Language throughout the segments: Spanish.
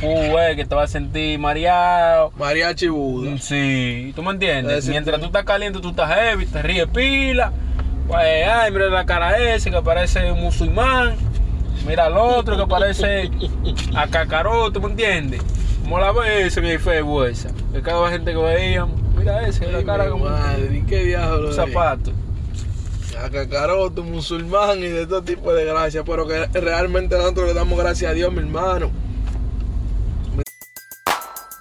Uh, que te vas a sentir mareado. Mariachi Buda. Sí, ¿tú me entiendes? Mientras tú- estás caliente, tú estás heavy, te ríes pila. Pues, ay, mira la cara ese que parece un musulmán. Mira al otro que parece a cacaró, ¿tú me entiendes? Como la ves ese el Facebook esa. Que cada gente que veíamos, mira ese, la cara mi como madre, ¿y qué diablo? un zapato. A cacaroto, musulmán y de todo tipo de gracias. Pero que realmente nosotros le damos gracias a Dios, mi hermano.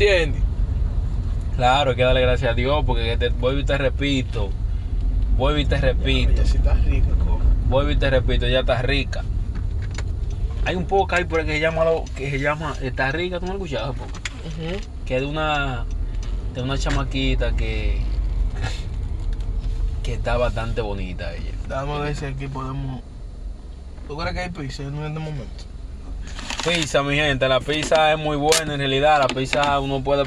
¿Entiendes? Claro, hay que darle gracias a Dios porque te, vuelvo y te repito. Vuelvo y te repito. Sí rica, co. Vuelvo y te repito, ya está rica. Hay un poco ahí por ahí que se llama, lo- que se llama Está rica, ¿tú no lo has escuchado? po? Que es de una, de una chamaquita que, que está bastante bonita ella. Dame a ver si aquí podemos. ¿Tú crees que hay pizza en este momento? Pizza, mi gente, la pizza es muy buena en realidad. La pizza uno puede